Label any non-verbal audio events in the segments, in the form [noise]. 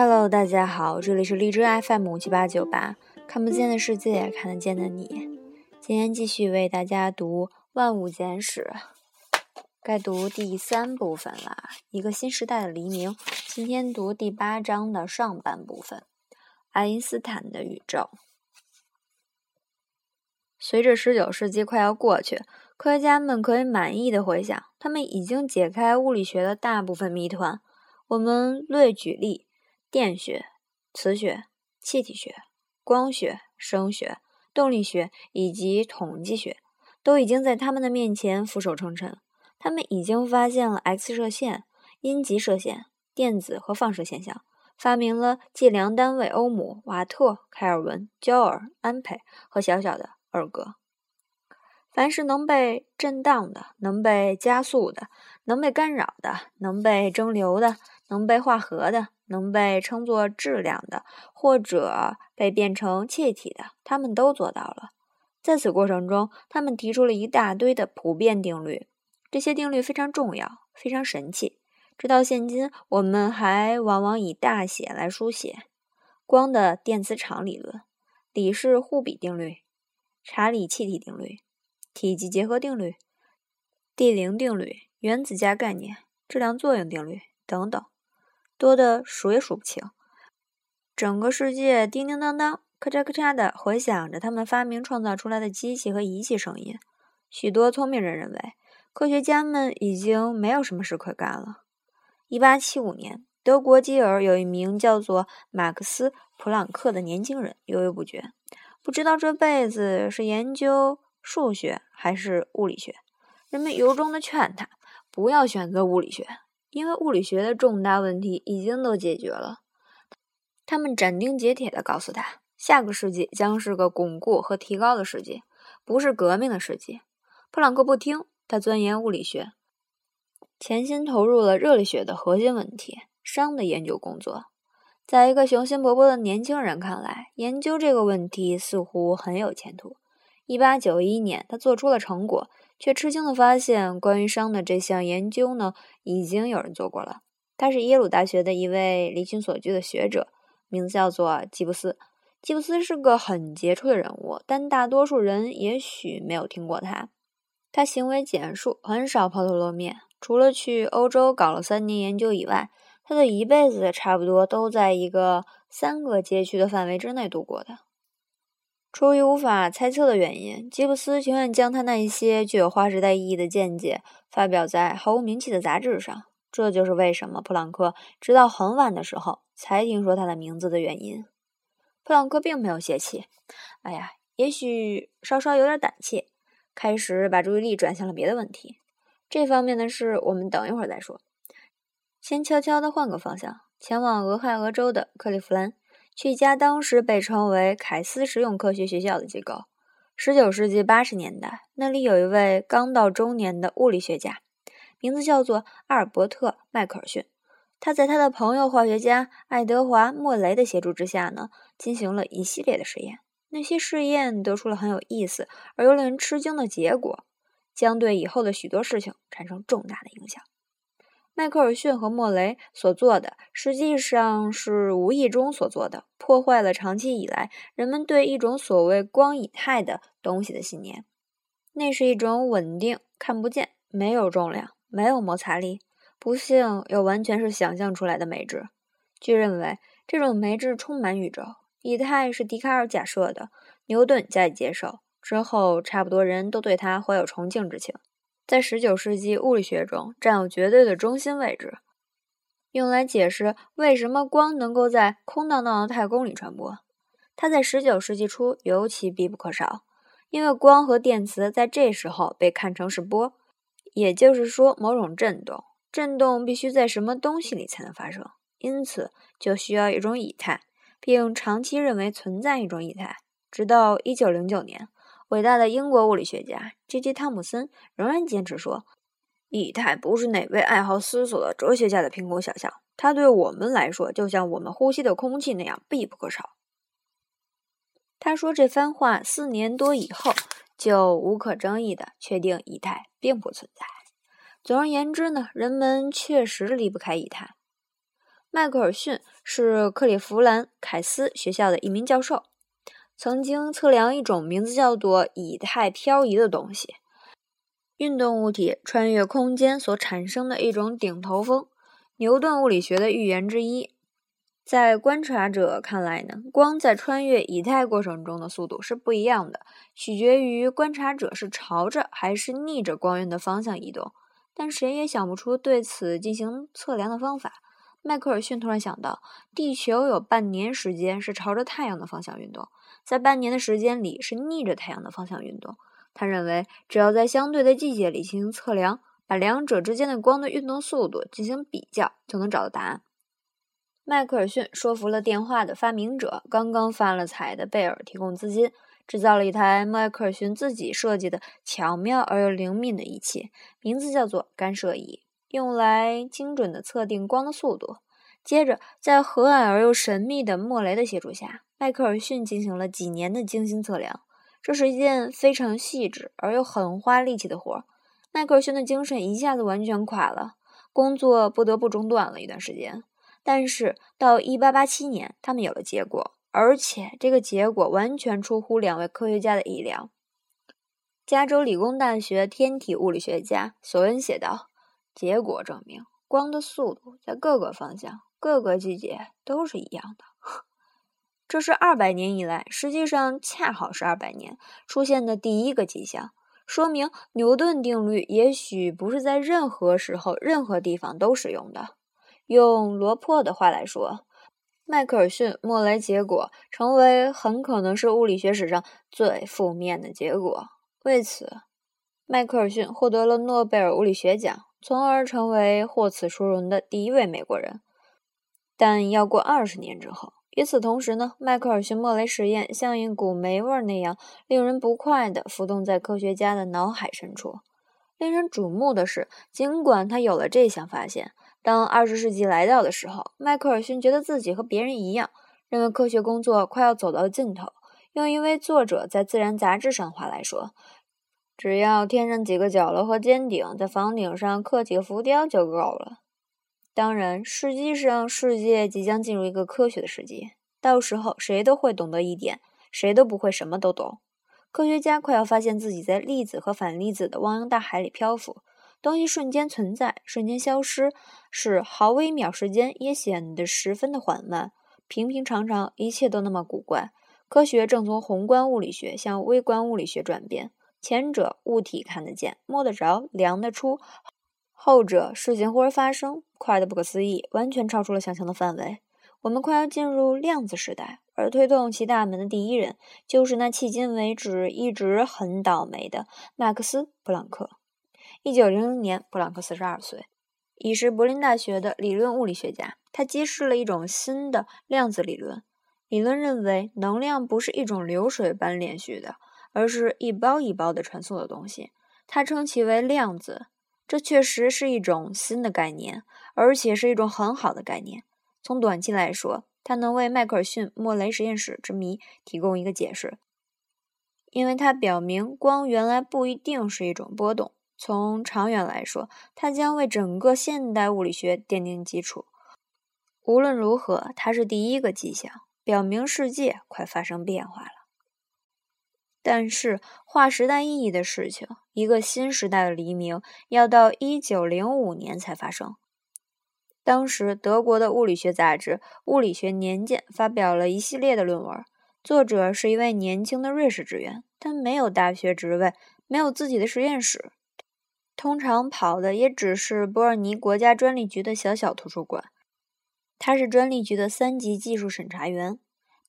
Hello，大家好，这里是荔枝 FM 七八九八，看不见的世界，看得见的你。今天继续为大家读《万物简史》，该读第三部分了，一个新时代的黎明。今天读第八章的上半部分，爱因斯坦的宇宙。随着十九世纪快要过去，科学家们可以满意的回想，他们已经解开物理学的大部分谜团。我们略举例。电学、磁学、气体学、光学、声学、动力学以及统计学，都已经在他们的面前俯首称臣。他们已经发现了 X 射线、阴极射线、电子和放射现象，发明了计量单位欧姆、瓦特、开尔文、焦耳、安培和小小的尔格。凡是能被震荡的、能被加速的、能被干扰的、能被蒸馏的、能被化合的。能被称作质量的，或者被变成气体的，他们都做到了。在此过程中，他们提出了一大堆的普遍定律，这些定律非常重要，非常神奇。直到现今，我们还往往以大写来书写：光的电磁场理论、李氏互比定律、查理气体定律、体积结合定律、地灵定律、原子价概念、质量作用定律等等。多的数也数不清，整个世界叮叮当当、咔嚓咔嚓的回响着他们发明创造出来的机器和仪器声音。许多聪明人认为，科学家们已经没有什么事可干了。一八七五年，德国基尔有一名叫做马克思·普朗克的年轻人犹豫不决，不知道这辈子是研究数学还是物理学。人们由衷的劝他不要选择物理学。因为物理学的重大问题已经都解决了，他们斩钉截铁地告诉他，下个世纪将是个巩固和提高的世纪，不是革命的世纪。普朗克不听，他钻研物理学，潜心投入了热力学的核心问题——熵的研究工作。在一个雄心勃勃的年轻人看来，研究这个问题似乎很有前途。一八九一年，他做出了成果。却吃惊地发现，关于熵的这项研究呢，已经有人做过了。他是耶鲁大学的一位离群索居的学者，名字叫做吉布斯。吉布斯是个很杰出的人物，但大多数人也许没有听过他。他行为简述，很少抛头露面。除了去欧洲搞了三年研究以外，他的一辈子差不多都在一个三个街区的范围之内度过的。出于无法猜测的原因，吉布斯情愿将他那一些具有划时代意义的见解发表在毫无名气的杂志上。这就是为什么普朗克直到很晚的时候才听说他的名字的原因。普朗克并没有泄气，哎呀，也许稍稍有点胆怯，开始把注意力转向了别的问题。这方面的事我们等一会儿再说，先悄悄地换个方向，前往俄亥俄州的克利夫兰。去一家当时被称为凯斯实用科学学校的机构。十九世纪八十年代，那里有一位刚到中年的物理学家，名字叫做阿尔伯特·迈克尔逊。他在他的朋友化学家爱德华·莫雷的协助之下呢，进行了一系列的实验。那些试验得出了很有意思而又令人吃惊的结果，将对以后的许多事情产生重大的影响。迈克尔逊和莫雷所做的，实际上是无意中所做的，破坏了长期以来人们对一种所谓光以太的东西的信念。那是一种稳定、看不见、没有重量、没有摩擦力，不幸又完全是想象出来的媒质。据认为，这种媒质充满宇宙。以太是笛卡尔假设的，牛顿加以接受之后，差不多人都对他怀有崇敬之情。在十九世纪物理学中占有绝对的中心位置，用来解释为什么光能够在空荡荡的太空里传播。它在十九世纪初尤其必不可少，因为光和电磁在这时候被看成是波，也就是说某种振动。振动必须在什么东西里才能发生，因此就需要一种以太，并长期认为存在一种以太，直到一九零九年。伟大的英国物理学家 J.J. 汤姆森仍然坚持说，以太不是哪位爱好思索的哲学家的凭空想象，它对我们来说就像我们呼吸的空气那样必不可少。他说这番话四年多以后，就无可争议的确定以太并不存在。总而言之呢，人们确实离不开以太。迈克尔逊是克利夫兰凯斯学校的一名教授，曾经测量一种名字叫做以太漂移的东西，运动物体穿越空间所产生的一种顶头风，牛顿物理学的预言之一。在观察者看来呢，光在穿越以太过程中的速度是不一样的，取决于观察者是朝着还是逆着光源的方向移动。但谁也想不出对此进行测量的方法。迈克尔逊突然想到，地球有半年时间是朝着太阳的方向运动，在半年的时间里是逆着太阳的方向运动。他认为，只要在相对的季节里进行测量，把两者之间的光的运动速度进行比较，就能找到答案。迈克尔逊说服了电话的发明者，刚刚发了财的贝尔提供资金，制造了一台迈克尔逊自己设计的巧妙而又灵敏的仪器，名字叫做干涉仪。用来精准的测定光的速度。接着，在和蔼而又神秘的莫雷的协助下，迈克尔逊进行了几年的精心测量。这是一件非常细致而又很花力气的活儿。迈克尔逊的精神一下子完全垮了，工作不得不中断了一段时间。但是到1887年，他们有了结果，而且这个结果完全出乎两位科学家的意料。加州理工大学天体物理学家索恩写道。结果证明，光的速度在各个方向、各个季节都是一样的。[laughs] 这是二百年以来，实际上恰好是二百年出现的第一个迹象，说明牛顿定律也许不是在任何时候、任何地方都使用的。用罗珀的话来说，迈克尔逊莫雷结果成为很可能是物理学史上最负面的结果。为此，迈克尔逊获得了诺贝尔物理学奖。从而成为获此殊荣的第一位美国人，但要过二十年之后。与此同时呢，迈克尔逊莫雷实验像一股霉味那样令人不快地浮动在科学家的脑海深处。令人瞩目的是，尽管他有了这项发现，当二十世纪来到的时候，迈克尔逊觉得自己和别人一样，认为科学工作快要走到尽头。用一位作者在《自然》杂志上话来说。只要添上几个角落和尖顶，在房顶上刻几个浮雕就够了。当然，实际上世界即将进入一个科学的世纪，到时候谁都会懂得一点，谁都不会什么都懂。科学家快要发现自己在粒子和反粒子的汪洋大海里漂浮，东西瞬间存在，瞬间消失，是毫微秒时间也显得十分的缓慢。平平常常，一切都那么古怪。科学正从宏观物理学向微观物理学转变。前者物体看得见、摸得着、量得出，后者事情忽而发生，快得不可思议，完全超出了想象的范围。我们快要进入量子时代，而推动其大门的第一人，就是那迄今为止一直很倒霉的马克思·普朗克。一九零零年，普朗克四十二岁，已是柏林大学的理论物理学家。他揭示了一种新的量子理论。理论认为，能量不是一种流水般连续的。而是一包一包的传送的东西，他称其为量子。这确实是一种新的概念，而且是一种很好的概念。从短期来说，它能为迈克尔逊莫雷实验室之谜提供一个解释，因为它表明光原来不一定是一种波动。从长远来说，它将为整个现代物理学奠定基础。无论如何，它是第一个迹象，表明世界快发生变化了。但是，划时代意义的事情，一个新时代的黎明，要到一九零五年才发生。当时，德国的物理学杂志《物理学年鉴》发表了一系列的论文，作者是一位年轻的瑞士职员，他没有大学职位，没有自己的实验室，通常跑的也只是伯尔尼国家专利局的小小图书馆。他是专利局的三级技术审查员。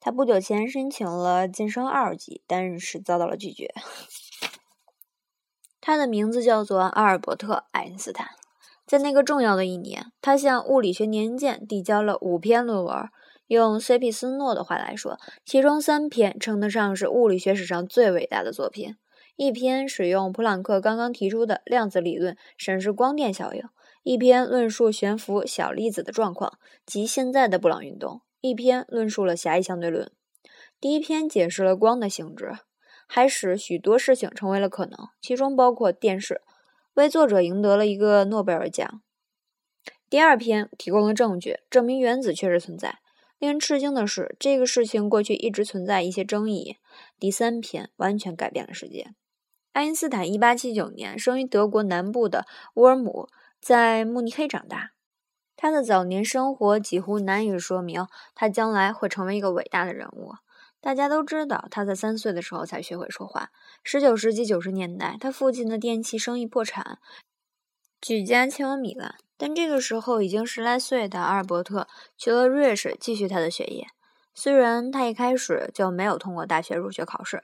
他不久前申请了晋升二级，但是遭到了拒绝。[laughs] 他的名字叫做阿尔伯特·爱因斯坦。在那个重要的一年，他向《物理学年鉴》递交了五篇论文。用塞皮斯诺的话来说，其中三篇称得上是物理学史上最伟大的作品。一篇使用普朗克刚刚提出的量子理论审视光电效应；一篇论述悬浮小粒子的状况及现在的布朗运动。一篇论述了狭义相对论，第一篇解释了光的性质，还使许多事情成为了可能，其中包括电视，为作者赢得了一个诺贝尔奖。第二篇提供了证据，证明原子确实存在。令人吃惊的是，这个事情过去一直存在一些争议。第三篇完全改变了世界。爱因斯坦1879年生于德国南部的乌尔姆，在慕尼黑长大。他的早年生活几乎难以说明他将来会成为一个伟大的人物。大家都知道，他在三岁的时候才学会说话。十九世纪九十年代，他父亲的电器生意破产，举家迁往米兰。但这个时候，已经十来岁的阿尔伯特去了瑞士继续他的学业。虽然他一开始就没有通过大学入学考试。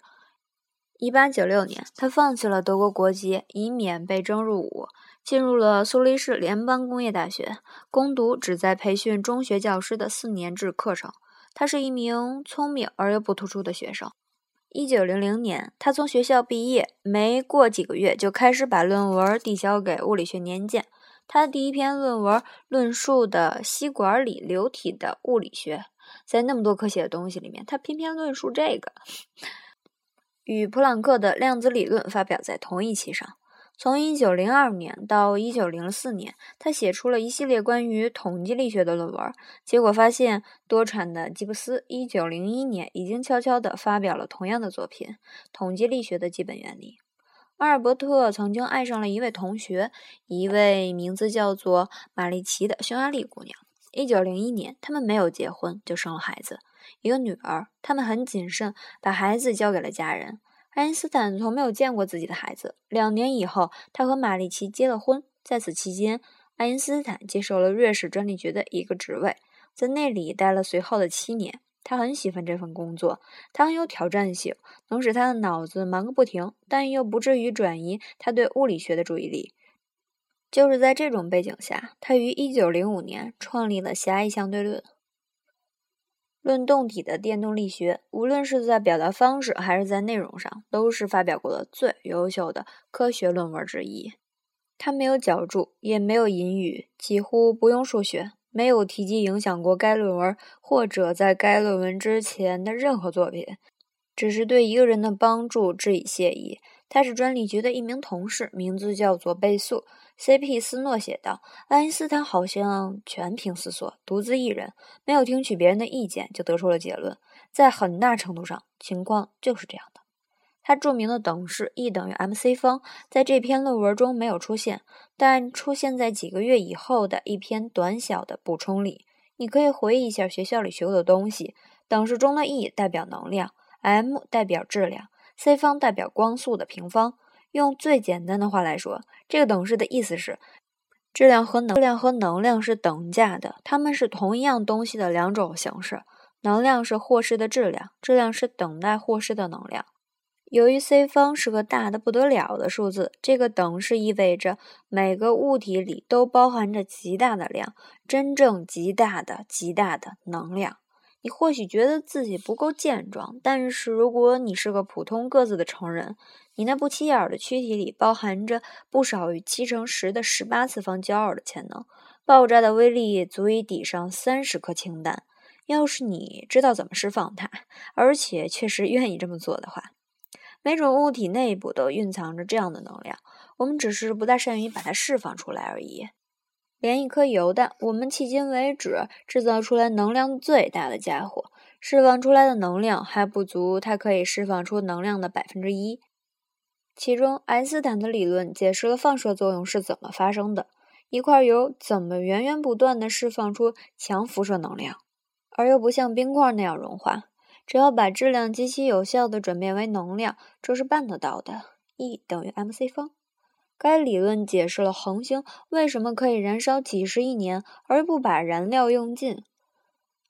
一八九六年，他放弃了德国国籍，以免被征入伍。进入了苏黎世联邦工业大学，攻读旨在培训中学教师的四年制课程。他是一名聪明而又不突出的学生。1900年，他从学校毕业，没过几个月就开始把论文递交给《物理学年鉴》。他的第一篇论文论述的吸管里流体的物理学，在那么多可写的东西里面，他偏偏论述这个，[laughs] 与普朗克的量子理论发表在同一期上。从1902年到1904年，他写出了一系列关于统计力学的论文。结果发现，多产的吉布斯1901年已经悄悄地发表了同样的作品《统计力学的基本原理》。阿尔伯特曾经爱上了一位同学，一位名字叫做玛丽奇的匈牙利姑娘。1901年，他们没有结婚就生了孩子，一个女儿。他们很谨慎，把孩子交给了家人。爱因斯坦从没有见过自己的孩子。两年以后，他和玛丽奇结了婚。在此期间，爱因斯坦接受了瑞士专利局的一个职位，在那里待了随后的七年。他很喜欢这份工作，它很有挑战性，能使他的脑子忙个不停，但又不至于转移他对物理学的注意力。就是在这种背景下，他于1905年创立了狭义相对论。论动体的电动力学，无论是在表达方式还是在内容上，都是发表过的最优秀的科学论文之一。它没有脚注，也没有引语，几乎不用数学，没有提及影响过该论文或者在该论文之前的任何作品，只是对一个人的帮助致以谢意。他是专利局的一名同事，名字叫做贝素。C.P. 斯诺写道：“爱因斯坦好像全凭思索，独自一人，没有听取别人的意见就得出了结论。在很大程度上，情况就是这样的。他著名的等式 E 等于 mc 方在这篇论文中没有出现，但出现在几个月以后的一篇短小的补充里。你可以回忆一下学校里学过的东西。等式中的 E 代表能量，m 代表质量。” c 方代表光速的平方。用最简单的话来说，这个等式的意思是：质量和能量和能量是等价的，它们是同一样东西的两种形式。能量是获失的质量，质量是等待获失的能量。由于 c 方是个大的不得了的数字，这个等式意味着每个物体里都包含着极大的量，真正极大的、极大的能量。你或许觉得自己不够健壮，但是如果你是个普通个子的成人，你那不起眼的躯体里包含着不少于七乘十的十八次方焦耳的潜能，爆炸的威力足以抵上三十颗氢弹。要是你知道怎么释放它，而且确实愿意这么做的话，每种物体内部都蕴藏着这样的能量，我们只是不大善于把它释放出来而已。连一颗油弹，我们迄今为止制造出来能量最大的家伙，释放出来的能量还不足它可以释放出能量的百分之一。其中，爱因斯坦的理论解释了放射作用是怎么发生的，一块油怎么源源不断地释放出强辐射能量，而又不像冰块那样融化。只要把质量极其有效地转变为能量，这是办得到的。E 等于 mc 方。该理论解释了恒星为什么可以燃烧几十亿年而不把燃料用尽。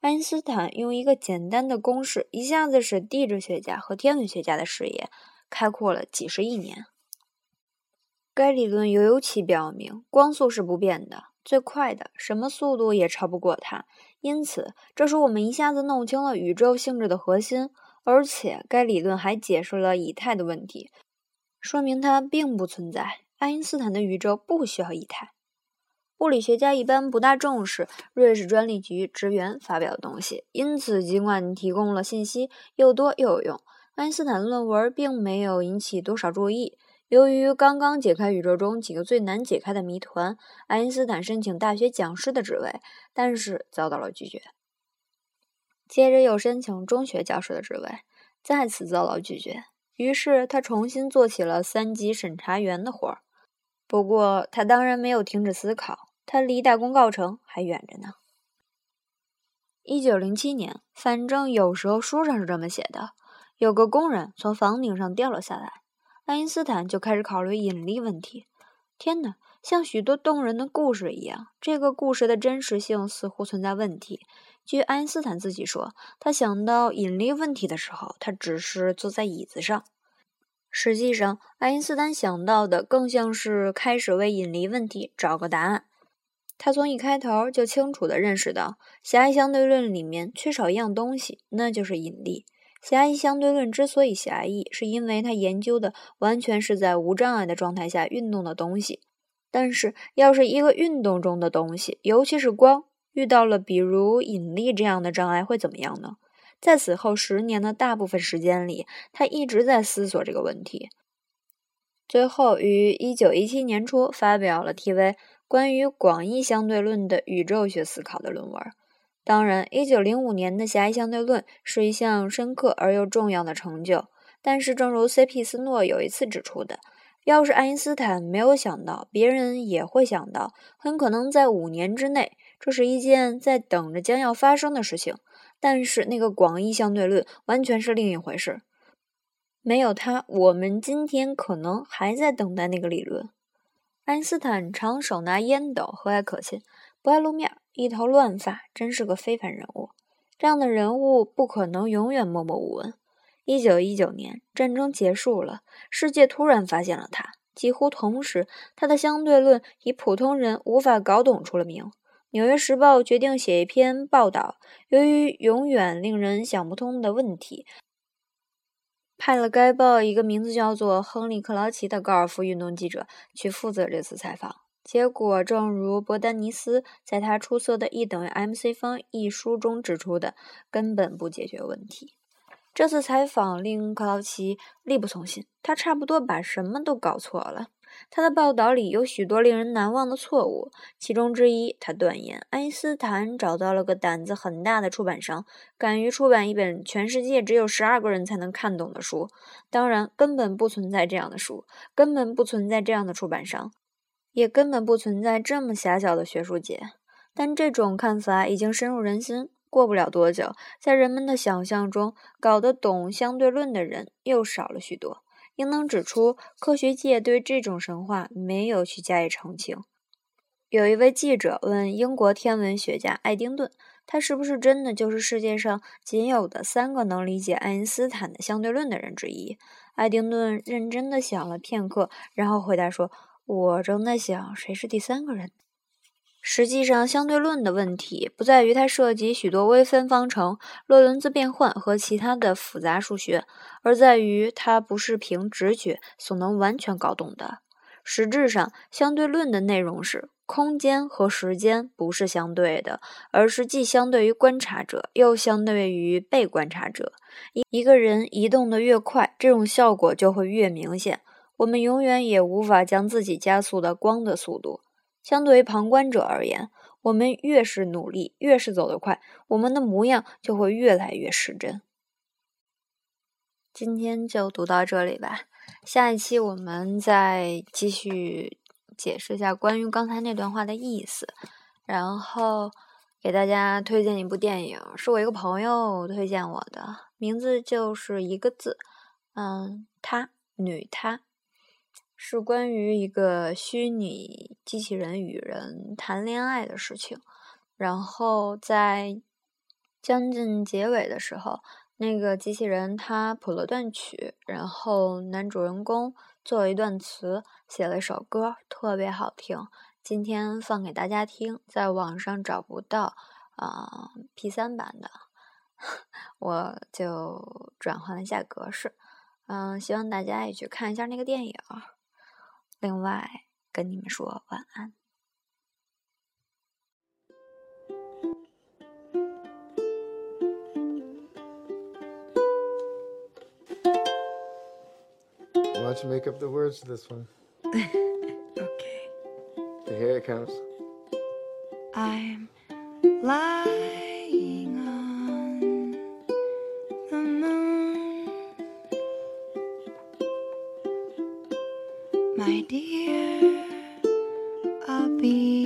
爱因斯坦用一个简单的公式，一下子使地质学家和天文学家的视野开阔了几十亿年。该理论由尤其表明，光速是不变的，最快的什么速度也超不过它。因此，这使我们一下子弄清了宇宙性质的核心。而且，该理论还解释了以太的问题，说明它并不存在。爱因斯坦的宇宙不需要以太。物理学家一般不大重视瑞士专利局职员发表的东西，因此尽管提供了信息又多又有用，爱因斯坦的论文并没有引起多少注意。由于刚刚解开宇宙中几个最难解开的谜团，爱因斯坦申请大学讲师的职位，但是遭到了拒绝。接着又申请中学教师的职位，再次遭到拒绝。于是他重新做起了三级审查员的活儿。不过他当然没有停止思考，他离大功告成还远着呢。一九零七年，反正有时候书上是这么写的：有个工人从房顶上掉了下来，爱因斯坦就开始考虑引力问题。天哪，像许多动人的故事一样，这个故事的真实性似乎存在问题。据爱因斯坦自己说，他想到引力问题的时候，他只是坐在椅子上。实际上，爱因斯坦想到的更像是开始为引力问题找个答案。他从一开头就清楚地认识到，狭义相对论里面缺少一样东西，那就是引力。狭义相对论之所以狭义，是因为它研究的完全是在无障碍的状态下运动的东西。但是，要是一个运动中的东西，尤其是光，遇到了比如引力这样的障碍，会怎么样呢？在此后十年的大部分时间里，他一直在思索这个问题。最后，于一九一七年初发表了题为。关于广义相对论的宇宙学思考的论文。当然，一九零五年的狭义相对论是一项深刻而又重要的成就。但是，正如 C.P. 斯诺有一次指出的，要是爱因斯坦没有想到，别人也会想到，很可能在五年之内，这是一件在等着将要发生的事情。但是，那个广义相对论完全是另一回事。没有它，我们今天可能还在等待那个理论。爱因斯坦常手拿烟斗，和蔼可亲，不爱露面，一头乱发，真是个非凡人物。这样的人物不可能永远默默无闻。一九一九年，战争结束了，世界突然发现了他。几乎同时，他的相对论以普通人无法搞懂出了名。《纽约时报》决定写一篇报道，由于永远令人想不通的问题。派了该报一个名字叫做亨利·克劳奇的高尔夫运动记者去负责这次采访。结果，正如伯丹尼斯在他出色的 E 等于 mc 方一书中指出的，根本不解决问题。这次采访令克劳奇力不从心，他差不多把什么都搞错了。他的报道里有许多令人难忘的错误，其中之一，他断言爱因斯坦找到了个胆子很大的出版商，敢于出版一本全世界只有十二个人才能看懂的书。当然，根本不存在这样的书，根本不存在这样的出版商，也根本不存在这么狭小的学术界。但这种看法已经深入人心，过不了多久，在人们的想象中，搞得懂相对论的人又少了许多。应当指出，科学界对这种神话没有去加以澄清。有一位记者问英国天文学家爱丁顿：“他是不是真的就是世界上仅有的三个能理解爱因斯坦的相对论的人之一？”爱丁顿认真的想了片刻，然后回答说：“我正在想谁是第三个人。”实际上，相对论的问题不在于它涉及许多微分方程、洛伦兹变换和其他的复杂数学，而在于它不是凭直觉所能完全搞懂的。实质上，相对论的内容是：空间和时间不是相对的，而是既相对于观察者，又相对于被观察者。一一个人移动的越快，这种效果就会越明显。我们永远也无法将自己加速到光的速度。相对于旁观者而言，我们越是努力，越是走得快，我们的模样就会越来越失真。今天就读到这里吧，下一期我们再继续解释一下关于刚才那段话的意思，然后给大家推荐一部电影，是我一个朋友推荐我的，名字就是一个字，嗯，她，女她。是关于一个虚拟机器人与人谈恋爱的事情，然后在将近结尾的时候，那个机器人它谱了段曲，然后男主人公做了一段词，写了一首歌，特别好听。今天放给大家听，在网上找不到啊 P 三版的，[laughs] 我就转换了一下格式，嗯，希望大家也去看一下那个电影。另外，跟你们说晚安。 don't you make up the words to this one? [laughs] okay. Here it comes. I'm lying My dear. I'll be